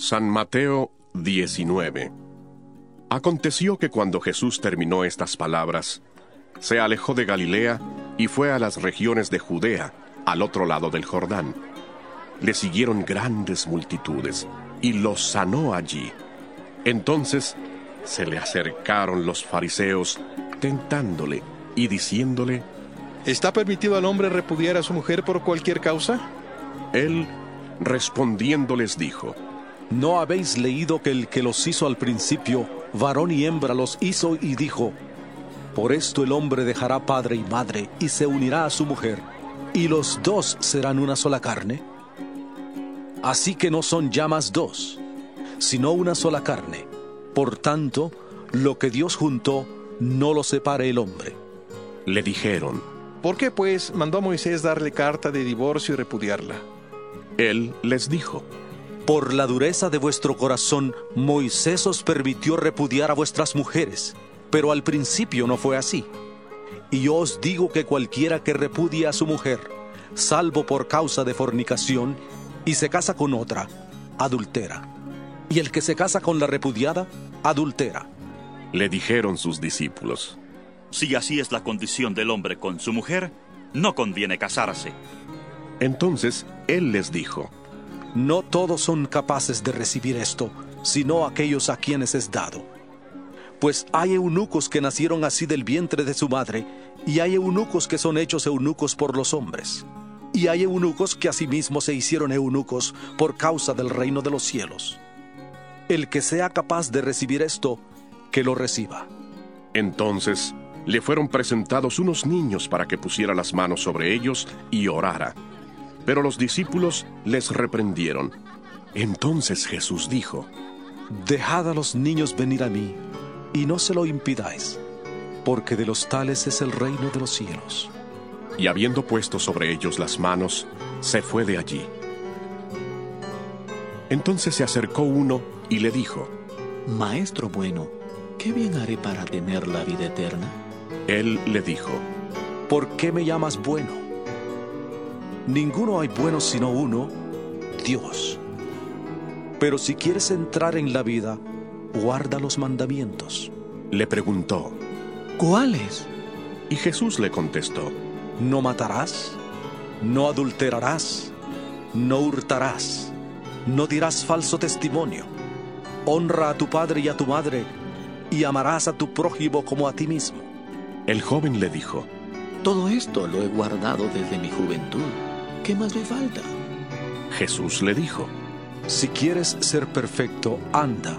San Mateo 19 Aconteció que cuando Jesús terminó estas palabras, se alejó de Galilea y fue a las regiones de Judea, al otro lado del Jordán. Le siguieron grandes multitudes y los sanó allí. Entonces se le acercaron los fariseos, tentándole y diciéndole, ¿Está permitido al hombre repudiar a su mujer por cualquier causa? Él respondiendo les dijo, ¿No habéis leído que el que los hizo al principio, varón y hembra los hizo y dijo, Por esto el hombre dejará padre y madre y se unirá a su mujer, y los dos serán una sola carne? Así que no son ya más dos, sino una sola carne. Por tanto, lo que Dios juntó, no lo separe el hombre. Le dijeron, ¿Por qué pues mandó a Moisés darle carta de divorcio y repudiarla? Él les dijo, por la dureza de vuestro corazón, Moisés os permitió repudiar a vuestras mujeres, pero al principio no fue así. Y yo os digo que cualquiera que repudia a su mujer, salvo por causa de fornicación, y se casa con otra, adultera. Y el que se casa con la repudiada, adultera. Le dijeron sus discípulos, Si así es la condición del hombre con su mujer, no conviene casarse. Entonces él les dijo, no todos son capaces de recibir esto, sino aquellos a quienes es dado. Pues hay eunucos que nacieron así del vientre de su madre, y hay eunucos que son hechos eunucos por los hombres. Y hay eunucos que asimismo se hicieron eunucos por causa del reino de los cielos. El que sea capaz de recibir esto, que lo reciba. Entonces le fueron presentados unos niños para que pusiera las manos sobre ellos y orara. Pero los discípulos les reprendieron. Entonces Jesús dijo, Dejad a los niños venir a mí, y no se lo impidáis, porque de los tales es el reino de los cielos. Y habiendo puesto sobre ellos las manos, se fue de allí. Entonces se acercó uno y le dijo, Maestro bueno, ¿qué bien haré para tener la vida eterna? Él le dijo, ¿por qué me llamas bueno? Ninguno hay bueno sino uno, Dios. Pero si quieres entrar en la vida, guarda los mandamientos. Le preguntó, ¿cuáles? Y Jesús le contestó, no matarás, no adulterarás, no hurtarás, no dirás falso testimonio, honra a tu padre y a tu madre, y amarás a tu prójimo como a ti mismo. El joven le dijo, todo esto lo he guardado desde mi juventud. ¿Qué más me falta? Jesús le dijo, Si quieres ser perfecto, anda,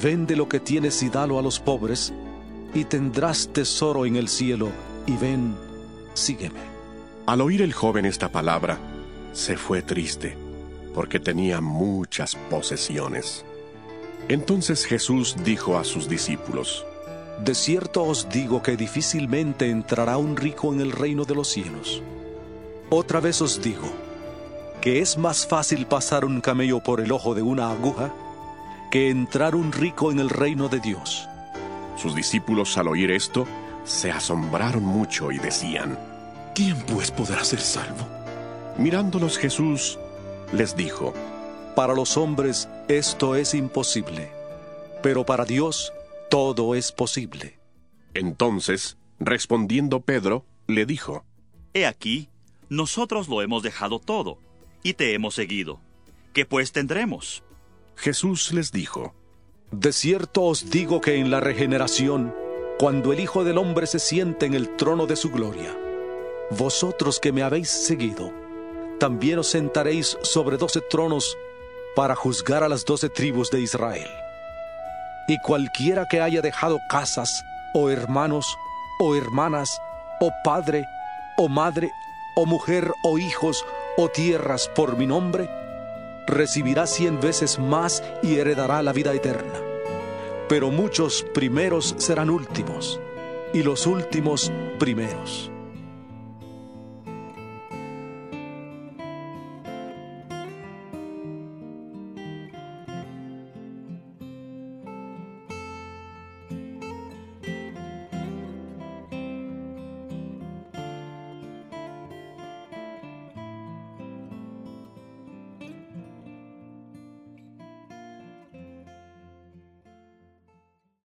vende lo que tienes y dalo a los pobres, y tendrás tesoro en el cielo, y ven, sígueme. Al oír el joven esta palabra, se fue triste, porque tenía muchas posesiones. Entonces Jesús dijo a sus discípulos, De cierto os digo que difícilmente entrará un rico en el reino de los cielos. Otra vez os digo que es más fácil pasar un camello por el ojo de una aguja que entrar un rico en el reino de Dios. Sus discípulos al oír esto se asombraron mucho y decían, ¿quién pues podrá ser salvo? Mirándolos Jesús les dijo, Para los hombres esto es imposible, pero para Dios todo es posible. Entonces, respondiendo Pedro, le dijo, He aquí, nosotros lo hemos dejado todo, y te hemos seguido. ¿Qué pues tendremos? Jesús les dijo, De cierto os digo que en la regeneración, cuando el Hijo del Hombre se siente en el trono de su gloria, vosotros que me habéis seguido, también os sentaréis sobre doce tronos para juzgar a las doce tribus de Israel. Y cualquiera que haya dejado casas, o hermanos, o hermanas, o padre, o madre, o mujer, o hijos, o tierras por mi nombre, recibirá cien veces más y heredará la vida eterna. Pero muchos primeros serán últimos, y los últimos primeros.